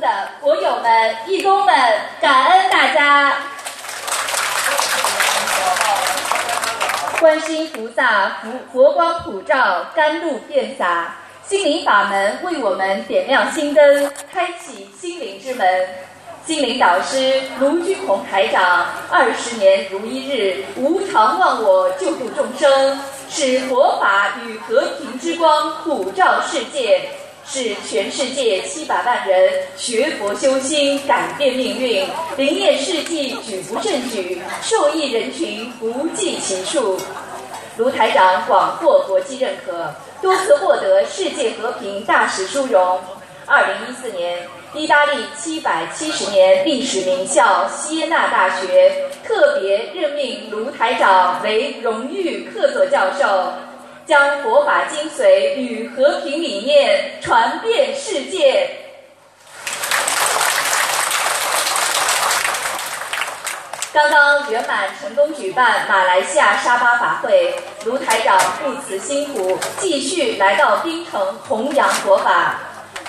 的佛友们、义工们，感恩大家！观心菩萨佛佛光普照，甘露遍洒，心灵法门为我们点亮心灯，开启心灵之门。心灵导师卢军宏台长，二十年如一日，无常忘我，救度众生，使佛法与和平之光普照世界，是全世界七百万人学佛修心，改变命运，灵验事迹举不胜举，受益人群不计其数。卢台长广获国际认可，多次获得世界和平大使殊荣。二零一四年，意大利七百七十年历史名校锡耶纳大学特别任命卢台长为荣誉客座教授，将佛法精髓与和平理念传遍世界。刚刚圆满成功举办马来西亚沙巴法会，卢台长不辞辛苦，继续来到槟城弘扬佛法。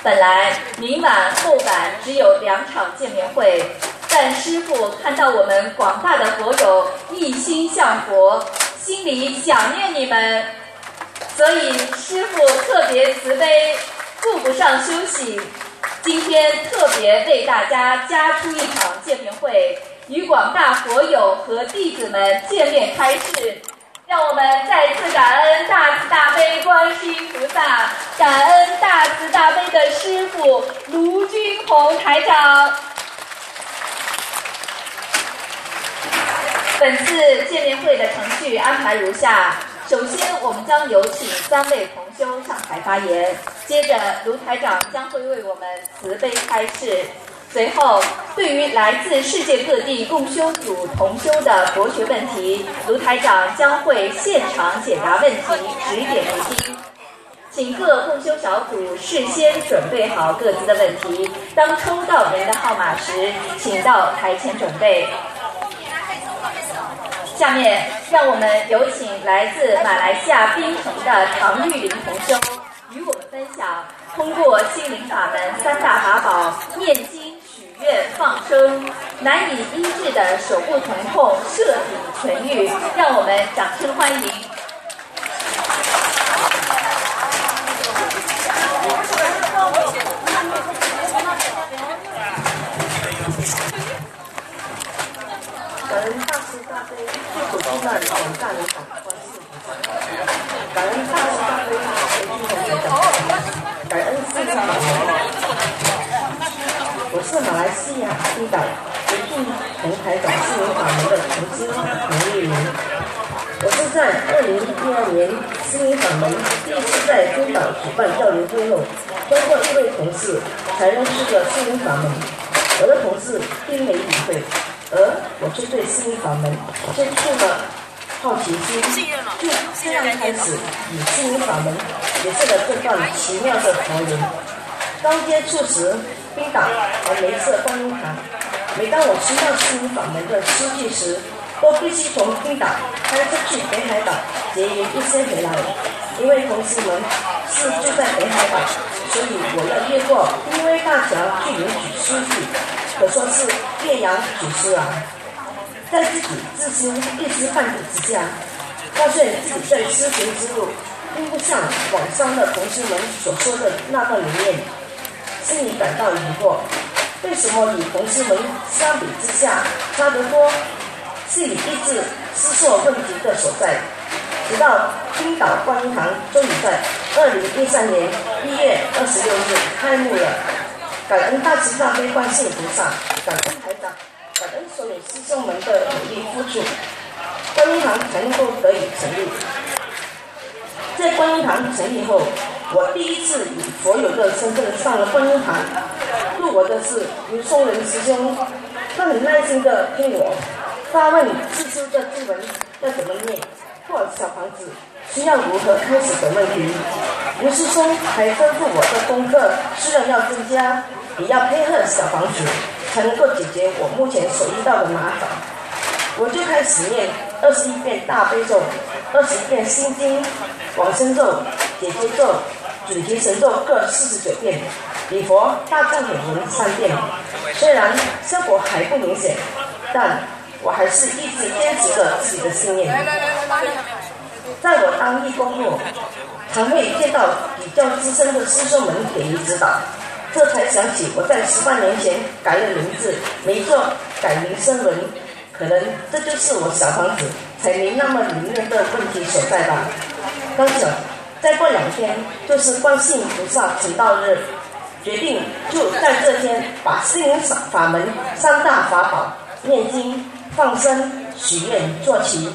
本来明晚后晚只有两场见面会，但师傅看到我们广大的佛友一心向佛，心里想念你们，所以师傅特别慈悲，顾不上休息，今天特别为大家加出一场见面会。与广大佛友和弟子们见面开示，让我们再次感恩大慈大悲观世音菩萨，感恩大慈大悲的师傅卢军宏台长。本次见面会的程序安排如下：首先，我们将有请三位同修上台发言；接着，卢台长将会为我们慈悲开示。随后，对于来自世界各地共修组同修的博学问题，卢台长将会现场解答问题，指点迷津。请各共修小组事先准备好各自的问题，当抽到您的号码时，请到台前准备。下面，让我们有请来自马来西亚槟城的唐玉玲同修，与我们分享通过心灵法门三大法宝念经。许愿放生，难以医治的手部疼痛彻底痊愈，让我们掌声欢迎。救苦救难广大灵感观世菩萨，感恩大慈大悲救苦救难，感恩四川法我是马来西亚冰岛决定同台港新闻法门的投资黄玉玲。我是在二零一二年新闻法门第一次在冰岛举办交流会后，通过一位同事才认识的新闻法门。我的同事并没理会，而我却对新闻法门接触了好奇心，就这样开始与新闻法门结识了这段奇妙的佛缘。刚接触时。冰岛和梅色观音堂。每当我听到心灵法门的诗句时，都必须从冰岛开车去北海岛结缘一些回来。因为同事们是住在北海岛，所以我要越过濒危大桥去领取诗句，可说是岳阳举诗啊。在自己自身一知半解之下，发现自己在修行之路并不像网上的同事们所说的那段理念。心里感到疑惑，为什么与同事们相比之下差得多？是你一直思索问题的所在。直到青岛观音堂终于在二零一三年一月二十六日开幕了，感恩大慈大悲观世音菩萨，感恩台长，感恩所有师兄们的努力付出，观音堂才能够得以成立。在观音堂成立后。我第一次以佛友的身份上了观音堂，度我的是刘松仁师兄，他很耐心地听我发问自修的经文要怎么念，或小房子需要如何开始等问题。刘师兄还吩咐我的功课虽然要增加，也要配合小房子，才能够解决我目前所遇到的麻烦。我就开始念二十一遍大悲咒，二十一遍心经，往生咒。姐姐咒、准提神咒各四十九遍，礼佛大概每年三遍，虽然效果还不明显，但我还是一直坚持着自己的信念。在我当义工后，常会见到比较资深的师兄们给予指导，这才想起我在十八年前改了名字，没做改名声文，可能这就是我小房子才没那么灵验的问题所在吧。刚想再过两天就是观世音菩萨成道日。决定就在这天把心灵法门三大法宝念经、放生、许愿做齐，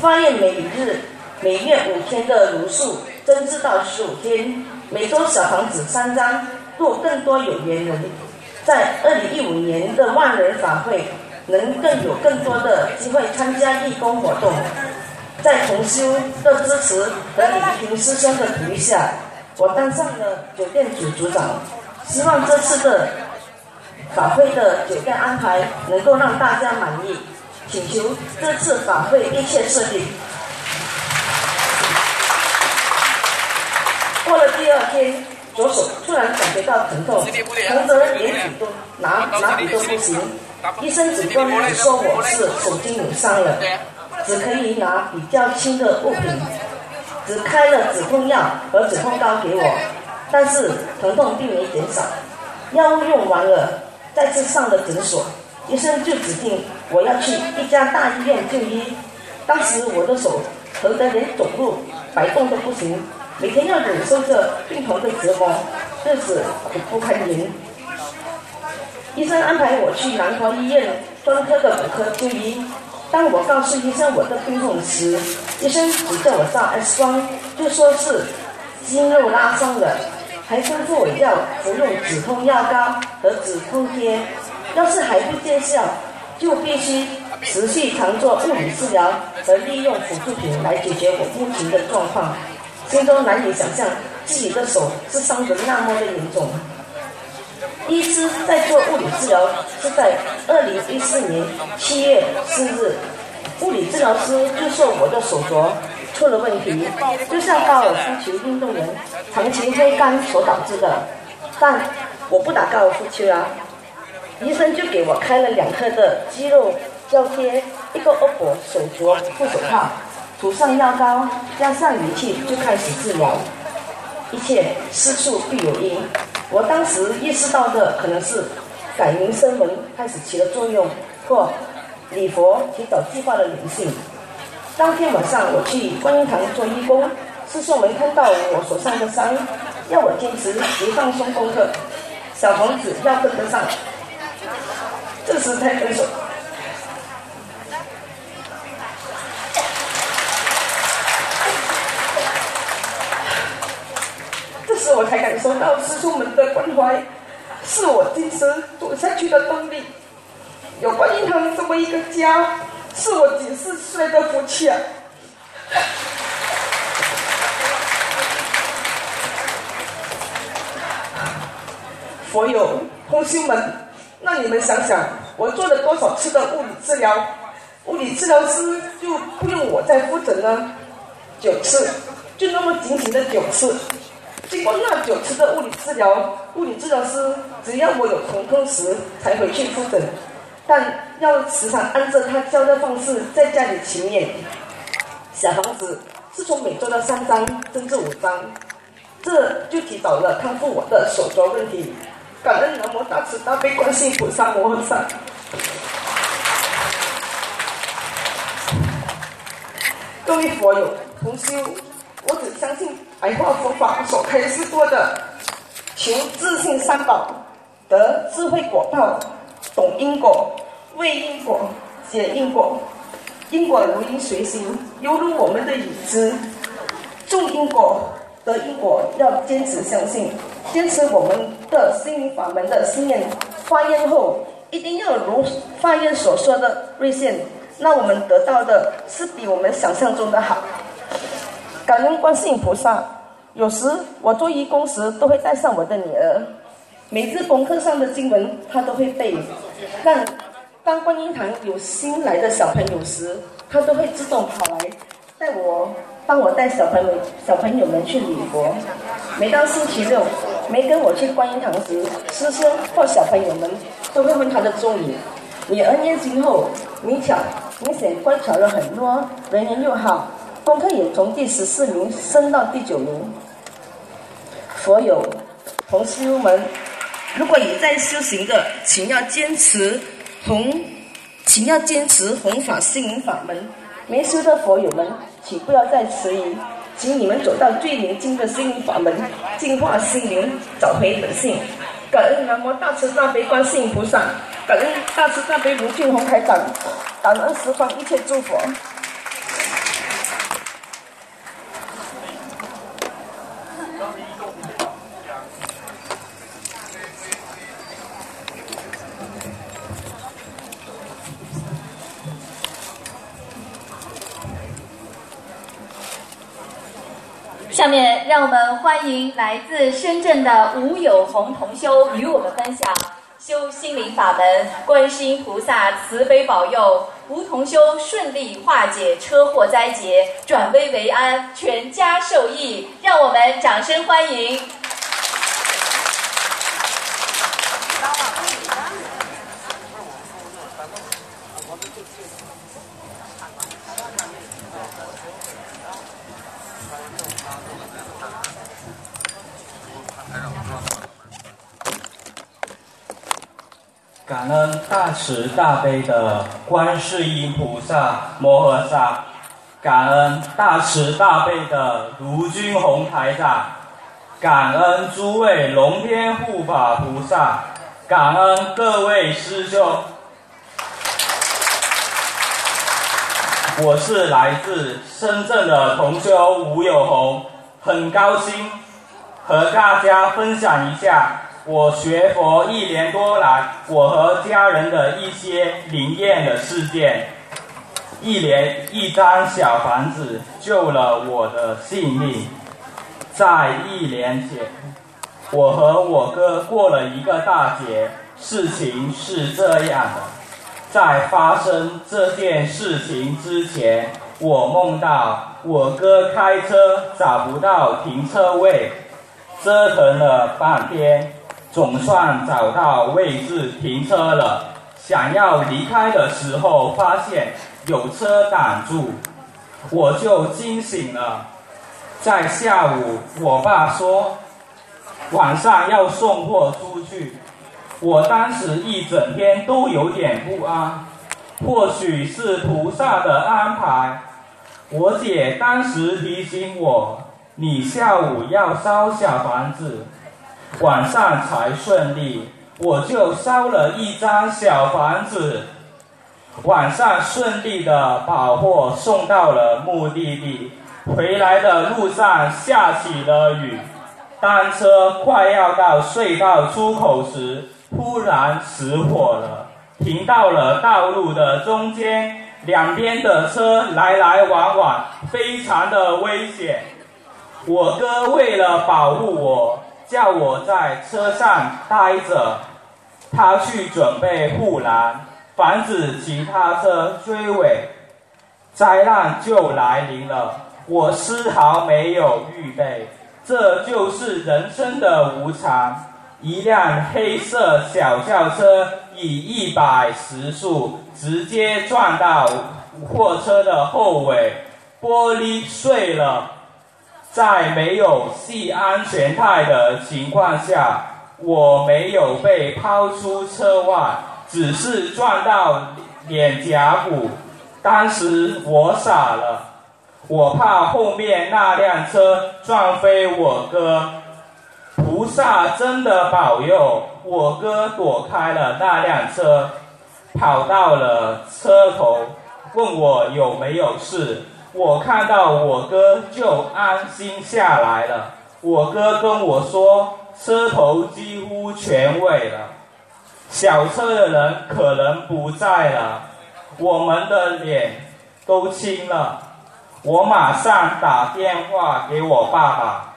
发愿每日每月五天的如数增至到十五天，每周小房子三张，做更多有缘人。在二零一五年的万人法会，能更有更多的机会参加义工活动。在同修的支持和李平师兄的鼓励下。我当上了酒店组组长，希望这次的法会的酒店安排能够让大家满意，请求这次法会一切顺利。过了第二天，左手突然感觉到疼痛，疼得连笔都拿拿笔都不行。医生只跟我说我是手筋扭伤了，只可以拿比较轻的物品。只开了止痛药和止痛膏给我，但是疼痛并没减少。药物用完了，再次上了诊所，医生就指定我要去一家大医院就医。当时我的手疼得连走路摆动都不行，每天要忍受着病痛的折磨，日子苦不堪言。医生安排我去南华医院专科的骨科就医。当我告诉医生我的病痛时，医生只叫我照 X 光，就说是肌肉拉伤了，还吩咐我要服用止痛药膏和止痛贴。要是还不见效，就必须持续常做物理治疗和利用辅助品来解决我目前的状况。心中难以想象自己的手是伤得那么的严重。医师在做物理治疗是在二零一四年七月四日，物理治疗师就说我的手镯出了问题，就像高尔夫球运动员长期挥杆所导致的。但我不打高尔夫球啊，医生就给我开了两颗的肌肉胶贴，一个 OPPO 手镯护手套，涂上药膏，加上仪器就开始治疗。一切事出必有因。我当时意识到的可能是改名声文开始起了作用，或礼佛提早计划的灵性。当天晚上我去观音堂做义工，师兄们看到我手上的伤，要我坚持别放松功课，小房子要跟得上，这时才分手。是我才感受到师兄们的关怀，是我坚持走下去的动力。有观音堂这么一个家，是我几十岁的福气啊！佛友同修们，那你们想想，我做了多少次的物理治疗？物理治疗师就不用我再复诊了，九次，就那么仅仅的九次。经过那九次的物理治疗，物理治疗师只要我有疼痛时才回去复诊，但要时常按照他教的方式在家里勤练。小房子是从每周的三张增至五张，这就提早了康复我的手镯问题。感恩南无大慈大悲观世音菩萨摩诃萨。各位佛友同修。我只相信白话佛法所开示过的，求自信三宝，得智慧果报，懂因果，为因果，解因果，因果如影随形，犹如我们的影子。种因果得因果，要坚持相信，坚持我们的心灵法门的信念。发愿后一定要如发愿所说的兑现，那我们得到的是比我们想象中的好。感恩观世音菩萨，有时我做义工时都会带上我的女儿，每次功课上的经文她都会背。但当观音堂有新来的小朋友时，她都会自动跑来带我，帮我带小朋友小朋友们去礼佛。每当星期六，没跟我去观音堂时，师兄或小朋友们都会问他的咒语。你二年级后，你巧，明显乖巧了很多，人缘又好，功课也从第十四名升到第九名。佛友、同修们，如果你在修行的，请要坚持弘，请要坚持弘法心灵法门。没修的佛友们，请不要再迟疑。请你们走到最宁静的心灵法门，净化心灵，找回本性。感恩南无大慈大悲观世音菩萨，感恩大慈大悲卢俊宏台长，感恩十方一切诸佛。下面让我们欢迎来自深圳的吴有红同修与我们分享修心灵法门，观世音菩萨慈悲保佑。吴同修顺利化解车祸灾劫，转危为安，全家受益。让我们掌声欢迎。感恩大慈大悲的观世音菩萨摩诃萨，感恩大慈大悲的卢军宏台长，感恩诸位龙天护法菩萨，感恩各位师兄。我是来自深圳的同修吴有红，很高兴和大家分享一下。我学佛一年多来，我和家人的一些灵验的事件，一连一张小房子救了我的性命。在一年前，我和我哥过了一个大节。事情是这样的，在发生这件事情之前，我梦到我哥开车找不到停车位，折腾了半天。总算找到位置停车了，想要离开的时候，发现有车挡住，我就惊醒了。在下午，我爸说晚上要送货出去，我当时一整天都有点不安，或许是菩萨的安排。我姐当时提醒我，你下午要烧小房子。晚上才顺利，我就烧了一张小房子。晚上顺利的把货送到了目的地，回来的路上下起了雨。当车快要到隧道出口时，突然失火了，停到了道路的中间，两边的车来来往往，非常的危险。我哥为了保护我。叫我在车上待着，他去准备护栏，防止其他车追尾。灾难就来临了，我丝毫没有预备，这就是人生的无常。一辆黑色小轿车以一百时速直接撞到货车的后尾，玻璃碎了。在没有系安全带的情况下，我没有被抛出车外，只是撞到脸颊骨。当时我傻了，我怕后面那辆车撞飞我哥。菩萨真的保佑，我哥躲开了那辆车，跑到了车头，问我有没有事。我看到我哥就安心下来了。我哥跟我说，车头几乎全毁了，小车的人可能不在了，我们的脸都青了。我马上打电话给我爸爸，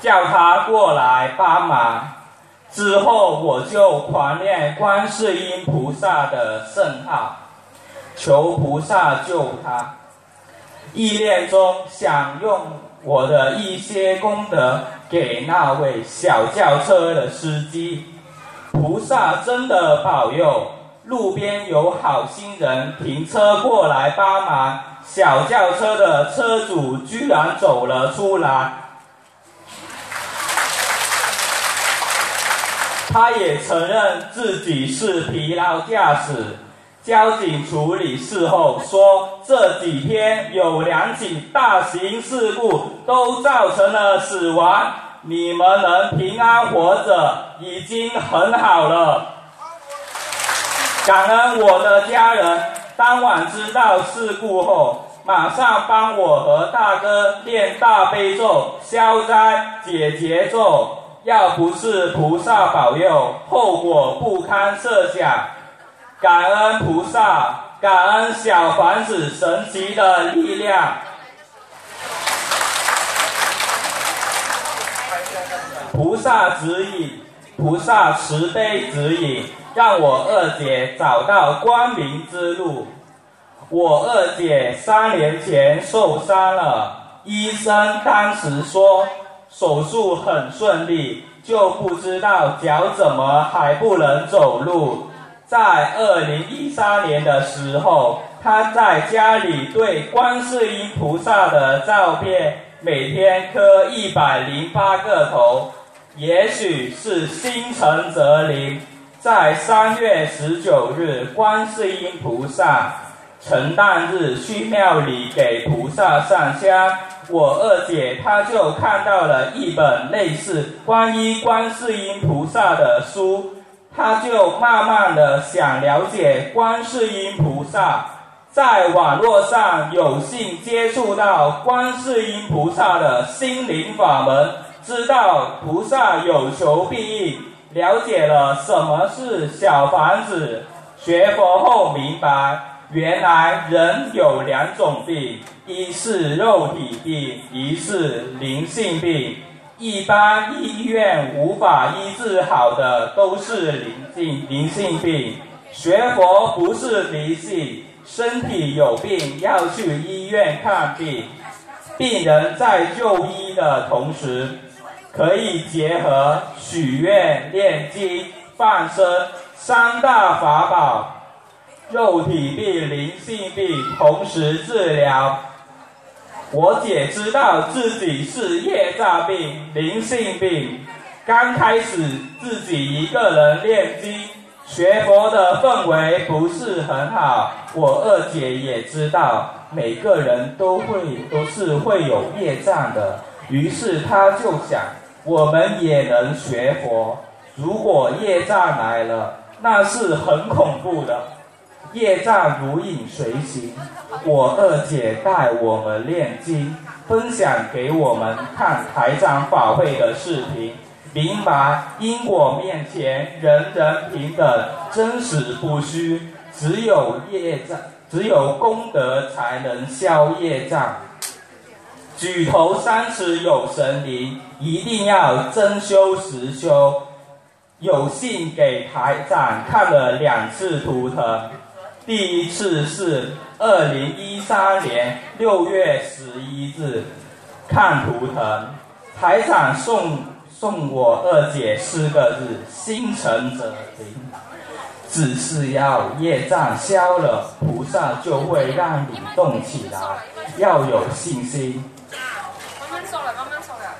叫他过来帮忙。之后我就狂念观世音菩萨的圣号，求菩萨救他。意念中想用我的一些功德给那位小轿车的司机。菩萨真的保佑，路边有好心人停车过来帮忙，小轿车的车主居然走了出来。他也承认自己是疲劳驾驶。交警处理事后说，这几天有两起大型事故都造成了死亡，你们能平安活着已经很好了。感恩我的家人，当晚知道事故后，马上帮我和大哥念大悲咒、消灾解结咒。要不是菩萨保佑，后果不堪设想。感恩菩萨，感恩小房子神奇的力量。菩萨指引，菩萨慈悲指引，让我二姐找到光明之路。我二姐三年前受伤了，医生当时说手术很顺利，就不知道脚怎么还不能走路。在二零一三年的时候，他在家里对观世音菩萨的照片每天磕一百零八个头，也许是心诚则灵。在三月十九日，观世音菩萨成诞日去庙里给菩萨上香，我二姐她就看到了一本类似关于观世音菩萨的书。他就慢慢的想了解观世音菩萨，在网络上有幸接触到观世音菩萨的心灵法门，知道菩萨有求必应，了解了什么是小房子。学佛后明白，原来人有两种病，一是肉体病，一是灵性病。一般医院无法医治好的都是灵性灵性病。学佛不是迷信，身体有病要去医院看病。病人在就医的同时，可以结合许愿、念经、放生三大法宝，肉体病、灵性病同时治疗。我姐知道自己是业障病、灵性病，刚开始自己一个人念经学佛的氛围不是很好。我二姐也知道每个人都会都是会有业障的，于是她就想，我们也能学佛。如果业障来了，那是很恐怖的。业障如影随形，我二姐带我们念经，分享给我们看台长法会的视频，明白因果面前人人平等，真实不虚，只有业障，只有功德才能消业障。举头三尺有神灵，一定要真修实修。有幸给台长看了两次图腾。第一次是二零一三年六月十一日，看图腾，台长送送我二姐四个字：心诚则灵。只是要业障消了，菩萨就会让你动起来，要有信心。慢慢收了，慢慢收了。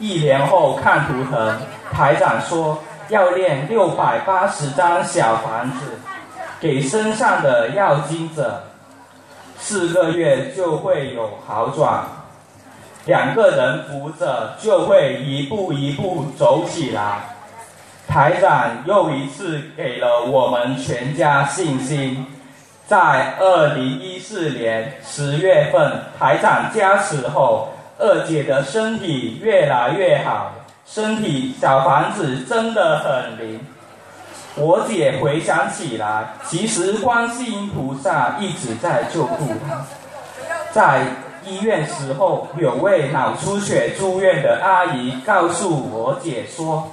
一年后看图腾，台长说。要练六百八十张小房子，给身上的要经者，四个月就会有好转，两个人扶着就会一步一步走起来。台长又一次给了我们全家信心，在二零一四年十月份，台长加持后，二姐的身体越来越好。身体小房子真的很灵。我姐回想起来，其实观世音菩萨一直在救助她。在医院时候，有位脑出血住院的阿姨告诉我姐说：“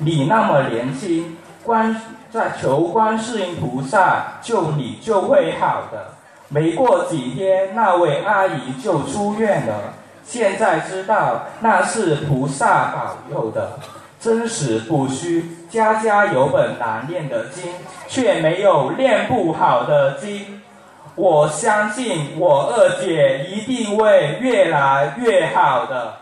你那么年轻，观在求观世音菩萨救你就会好的。”没过几天，那位阿姨就出院了。现在知道那是菩萨保佑的，真实不虚。家家有本难念的经，却没有练不好的经。我相信我二姐一定会越来越好的。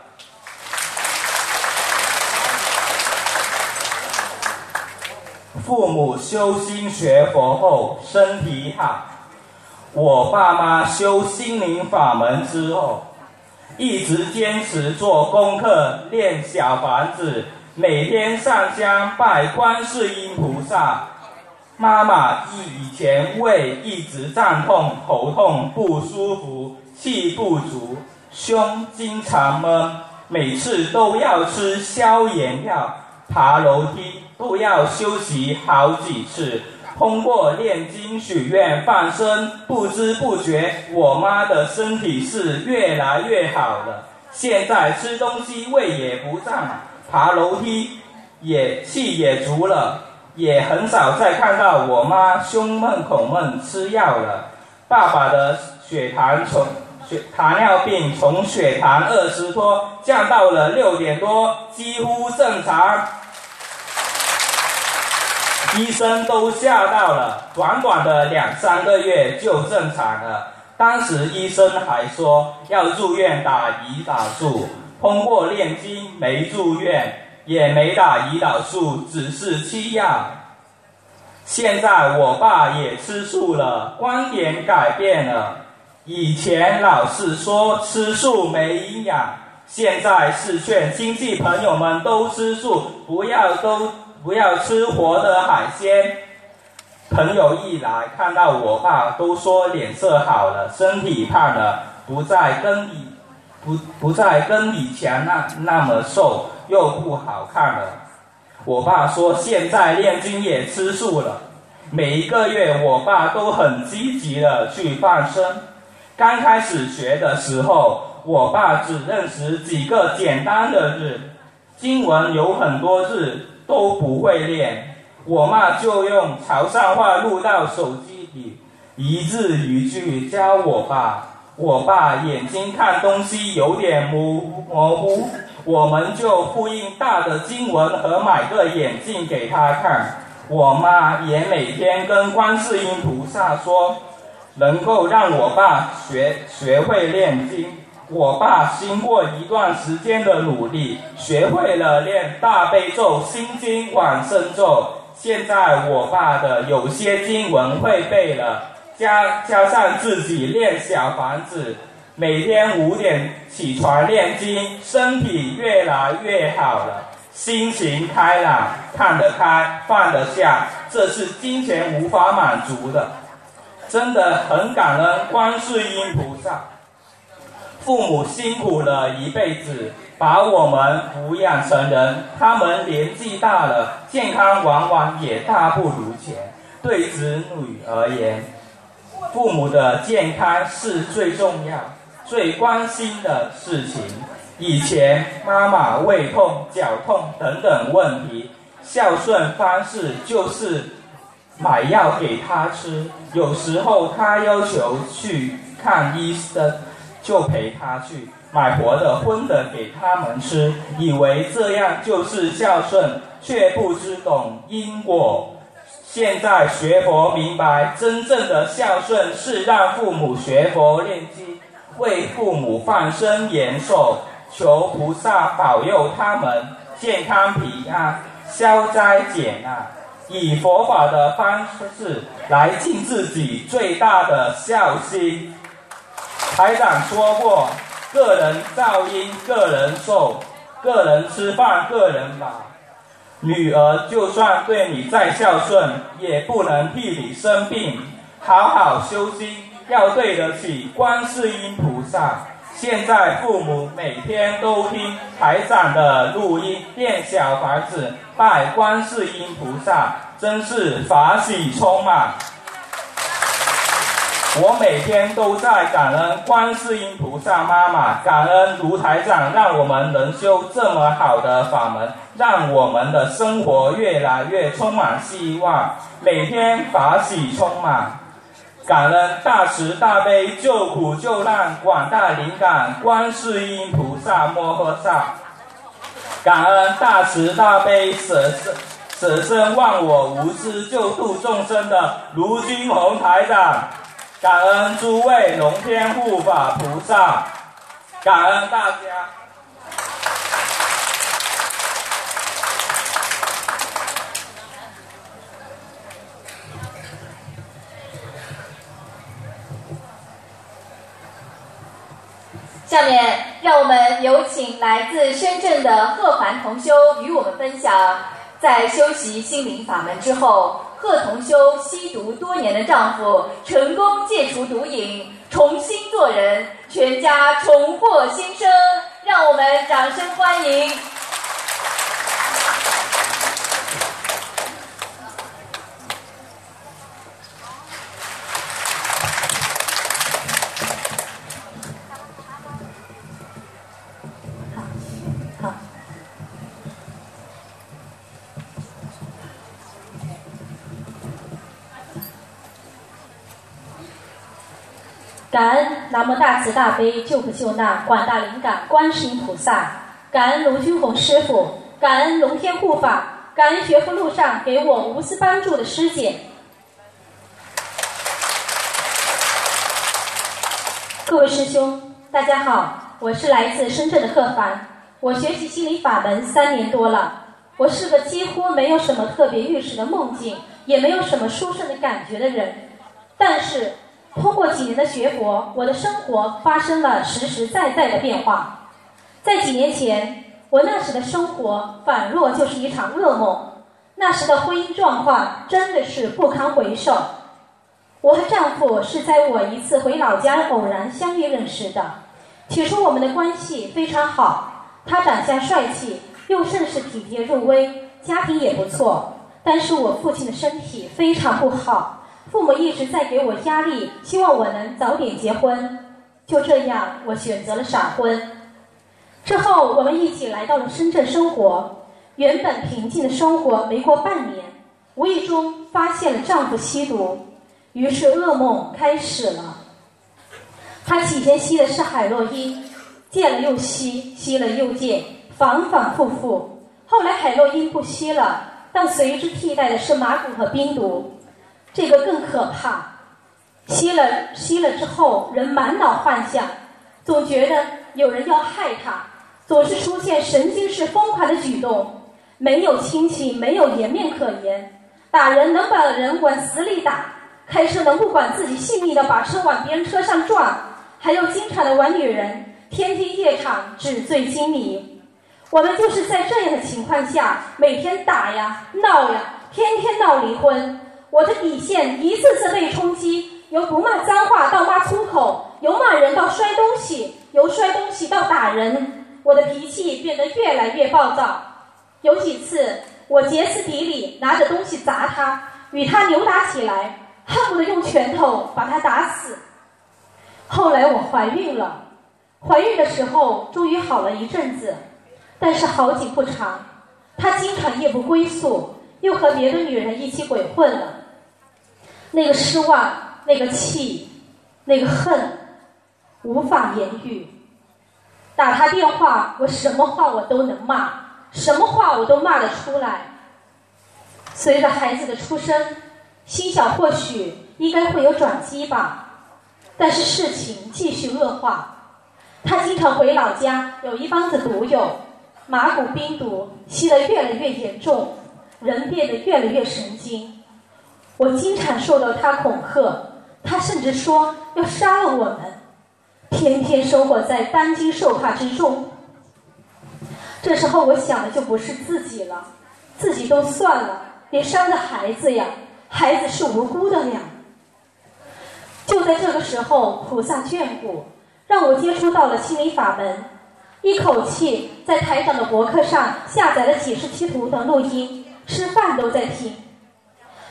父母修心学佛后身体好，我爸妈修心灵法门之后，一直坚持做功课练小房子，每天上香拜观世音菩萨。妈妈以前胃一直胀痛、头痛不舒服、气不足、胸经常闷，每次都要吃消炎药，爬楼梯。都要休息好几次。通过念经许愿放生，不知不觉，我妈的身体是越来越好了。现在吃东西胃也不胀，爬楼梯也气也足了，也很少再看到我妈胸闷口闷吃药了。爸爸的血糖从血糖尿病从血糖二十多降到了六点多，几乎正常。医生都吓到了，短短的两三个月就正常了。当时医生还说要入院打胰岛素，通过炼金没住院，也没打胰岛素，只是吃药。现在我爸也吃素了，观点改变了。以前老是说吃素没营养，现在是劝亲戚朋友们都吃素，不要都。不要吃活的海鲜。朋友一来看到我爸，都说脸色好了，身体胖了，不再跟以不不再跟以前那那么瘦，又不好看了。我爸说现在练军也吃素了，每一个月我爸都很积极的去放生。刚开始学的时候，我爸只认识几个简单的字，经文有很多字。都不会练，我妈就用潮汕话录到手机里，一字一句教我爸。我爸眼睛看东西有点模模糊，我们就复印大的经文和买个眼镜给他看。我妈也每天跟观世音菩萨说，能够让我爸学学会练经。我爸经过一段时间的努力，学会了念大悲咒、心经、往生咒。现在我爸的有些经文会背了，加加上自己练小房子，每天五点起床念经，身体越来越好了，心情开朗，看得开，放得下，这是金钱无法满足的，真的很感恩观世音菩萨。父母辛苦了一辈子，把我们抚养成人。他们年纪大了，健康往往也大不如前。对子女而言，父母的健康是最重要、最关心的事情。以前妈妈胃痛、脚痛等等问题，孝顺方式就是买药给他吃。有时候他要求去看医生。就陪他去买活的荤的给他们吃，以为这样就是孝顺，却不知懂因果。现在学佛明白，真正的孝顺是让父母学佛念经，为父母放生延寿，求菩萨保佑他们健康平安、消灾减难，以佛法的方式来尽自己最大的孝心。台长说过，个人噪音，个人受，个人吃饭，个人饱。女儿就算对你再孝顺，也不能替你生病。好好修心，要对得起观世音菩萨。现在父母每天都听台长的录音，念小房子，拜观世音菩萨，真是法喜充满。我每天都在感恩观世音菩萨妈妈，感恩卢台长，让我们能修这么好的法门，让我们的生活越来越充满希望，每天法喜充满。感恩大慈大悲救苦救难广大灵感观世音菩萨摩诃萨，感恩大慈大悲舍身舍身忘我无私救度众生的卢军宏台长，感恩诸位龙天护法菩萨，感恩大家。下面，让我们有请来自深圳的贺凡同修与我们分享，在修习心灵法门之后，贺同修吸毒多年的丈夫成功戒除毒瘾，重新做人，全家重获新生。让我们掌声欢迎。感恩南无大慈大悲救苦救难广大灵感观世音菩萨，感恩卢军红师傅，感恩龙天护法，感恩学佛路上给我无私帮助的师姐。各位师兄，大家好，我是来自深圳的贺凡，我学习心理法门三年多了，我是个几乎没有什么特别预示的梦境，也没有什么殊胜的感觉的人，但是。通过几年的学佛，我的生活发生了实实在在的变化。在几年前，我那时的生活仿若就是一场噩梦，那时的婚姻状况真的是不堪回首。我和丈夫是在我一次回老家偶然相遇认识的，起初我们的关系非常好，他长相帅气，又甚是体贴入微，家庭也不错。但是我父亲的身体非常不好。父母一直在给我压力，希望我能早点结婚。就这样，我选择了闪婚。之后，我们一起来到了深圳生活。原本平静的生活，没过半年，无意中发现了丈夫吸毒，于是噩梦开始了。他起先吸的是海洛因，戒了又吸，吸了又戒，反反复复。后来海洛因不吸了，但随之替代的是麻古和冰毒。这个更可怕，吸了吸了之后，人满脑幻想，总觉得有人要害他，总是出现神经式疯狂的举动，没有亲情，没有颜面可言，打人能把人往死里打，开车能不管自己性命的把车往别人车上撞，还有经常的玩女人，天天夜场纸醉金迷。我们就是在这样的情况下，每天打呀闹呀，天天闹离婚。我的底线一次次被冲击，由不骂脏话到骂粗口，由骂人到摔东西，由摔东西到打人。我的脾气变得越来越暴躁，有几次我歇斯底里，拿着东西砸他，与他扭打起来，恨不得用拳头把他打死。后来我怀孕了，怀孕的时候终于好了一阵子，但是好景不长，他经常夜不归宿，又和别的女人一起鬼混了。那个失望，那个气，那个恨，无法言喻。打他电话，我什么话我都能骂，什么话我都骂得出来。随着孩子的出生，心想或许应该会有转机吧，但是事情继续恶化。他经常回老家，有一帮子毒友，麻古冰毒吸得越来越严重，人变得越来越神经。我经常受到他恐吓，他甚至说要杀了我们，天天生活在担惊受怕之中。这时候我想的就不是自己了，自己都算了，别伤着孩子呀，孩子是无辜的呀。就在这个时候，菩萨眷顾，让我接触到了心理法门，一口气在台长的博客上下载了几十期图的录音，吃饭都在听。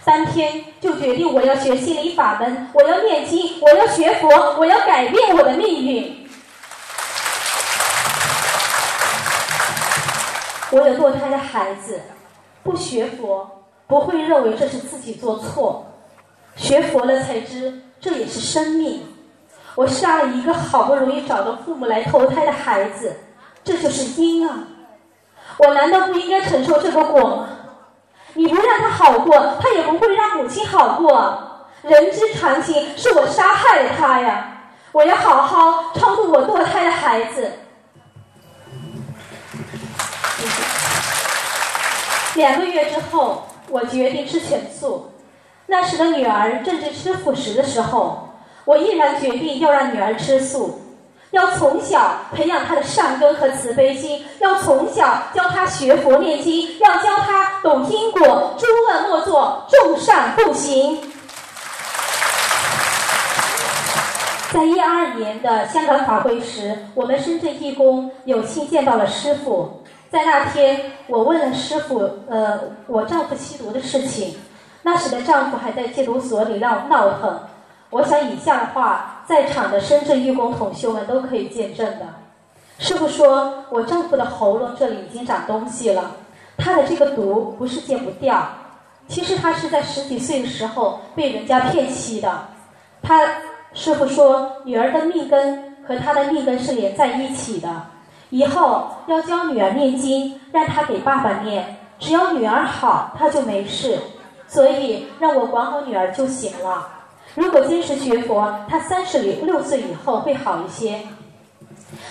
三天就决定我要学心理法门，我要念经，我要学佛，我要改变我的命运。我有堕胎的孩子，不学佛不会认为这是自己做错，学佛了才知这也是生命。我杀了一个好不容易找到父母来投胎的孩子，这就是因啊！我难道不应该承受这个果吗？你不让他好过，他也不会让母亲好过。人之常情，是我杀害了他呀！我要好好超度我堕胎的孩子。两个月之后，我决定吃全素。那时的女儿正值吃辅食的时候，我毅然决定要让女儿吃素，要从小培养他的善根和慈悲心，要从小教他学佛念经，要教他懂因果，诸恶莫作，众善奉行。在一二年的香港法会时，我们深圳义工有幸见到了师傅。在那天，我问了师傅，呃，我丈夫吸毒的事情。那时的丈夫还在戒毒所里闹闹腾。我想以下的话，在场的深圳义工同修们都可以见证的。师傅说，我丈夫的喉咙这里已经长东西了，他的这个毒不是戒不掉，其实他是在十几岁的时候被人家骗吸的。他。师傅说：“女儿的命根和他的命根是连在一起的，以后要教女儿念经，让她给爸爸念。只要女儿好，他就没事。所以让我管好女儿就行了。如果坚持学佛，他三十六岁以后会好一些。”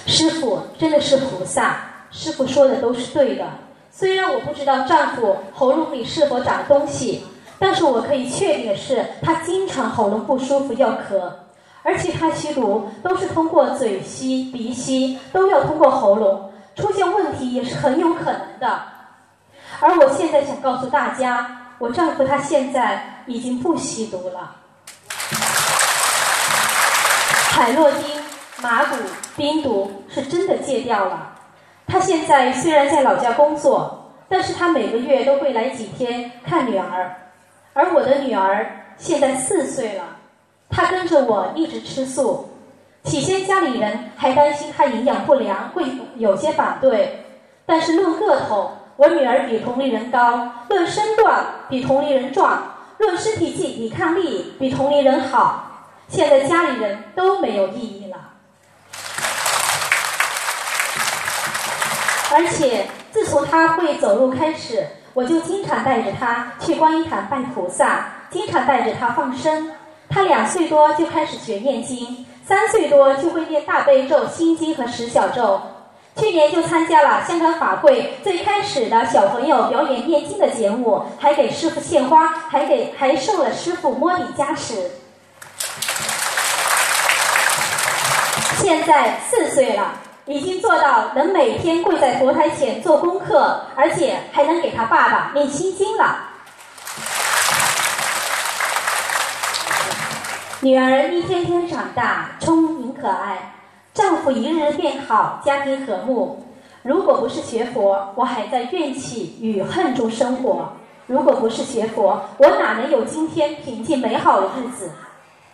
师傅真的是菩萨，师傅说的都是对的。虽然我不知道丈夫喉咙里是否长东西，但是我可以确定的是，他经常喉咙不舒服，要咳。而且他吸毒都是通过嘴吸、鼻吸，都要通过喉咙，出现问题也是很有可能的。而我现在想告诉大家，我丈夫他现在已经不吸毒了，海洛因、麻古、冰毒是真的戒掉了。他现在虽然在老家工作，但是他每个月都会来几天看女儿，而我的女儿现在四岁了。他跟着我一直吃素，起先家里人还担心他营养不良，会有些反对。但是论个头，我女儿比同龄人高；论身段，比同龄人壮；论身体抵抵抗力，比同龄人好。现在家里人都没有异议了。而且自从他会走路开始，我就经常带着他去观音堂拜菩萨，经常带着他放生。他两岁多就开始学念经，三岁多就会念大悲咒、心经和十小咒。去年就参加了香港法会最开始的小朋友表演念经的节目，还给师傅献花，还给还受了师傅摸底加持。现在四岁了，已经做到能每天跪在佛台前做功课，而且还能给他爸爸念心经了。女儿一天天长大，聪明可爱；丈夫一日变好，家庭和睦。如果不是学佛，我还在怨气与恨中生活；如果不是学佛，我哪能有今天平静美好的日子？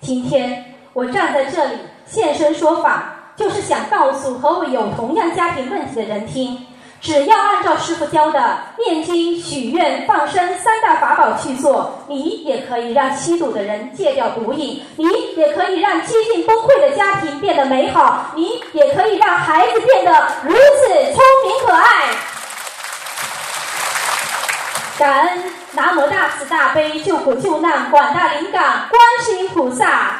今天我站在这里现身说法，就是想告诉和我有同样家庭问题的人听。只要按照师傅教的念经、许愿、放生三大法宝去做，你也可以让吸毒的人戒掉毒瘾，你也可以让接近崩溃的家庭变得美好，你也可以让孩子变得如此聪明可爱。感恩南无大慈大悲救苦救难广大灵感观世音菩萨，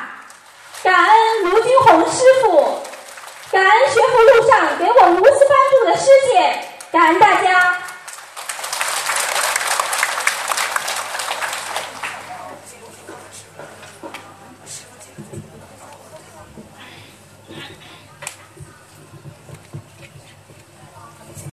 感恩卢军红师傅。感恩学佛路上给我无私帮助的师姐，感恩大家。